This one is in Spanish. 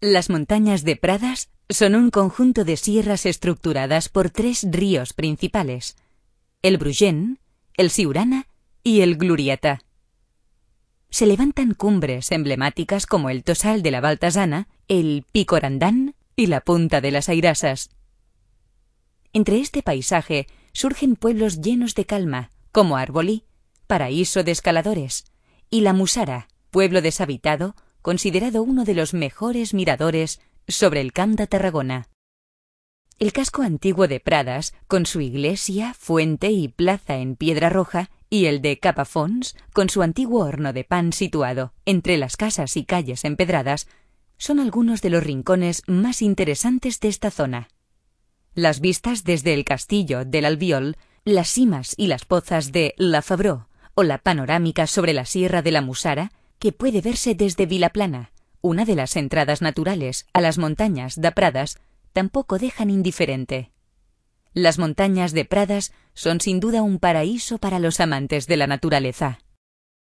Las montañas de Pradas son un conjunto de sierras estructuradas por tres ríos principales, el Brugent, el Siurana y el Glurieta. Se levantan cumbres emblemáticas como el Tosal de la Baltasana, el Picorandán y la Punta de las Airasas. Entre este paisaje surgen pueblos llenos de calma, como Arbolí, paraíso de escaladores, y la Musara, pueblo deshabitado, considerado uno de los mejores miradores sobre el Camp de Tarragona. El casco antiguo de Pradas, con su iglesia, fuente y plaza en piedra roja, y el de Capafons, con su antiguo horno de pan situado entre las casas y calles empedradas, son algunos de los rincones más interesantes de esta zona. Las vistas desde el castillo del Albiol, las cimas y las pozas de La Fabró o la panorámica sobre la sierra de la Musara, que puede verse desde Vilaplana, una de las entradas naturales a las montañas de Pradas, tampoco dejan indiferente. Las montañas de Pradas son sin duda un paraíso para los amantes de la naturaleza.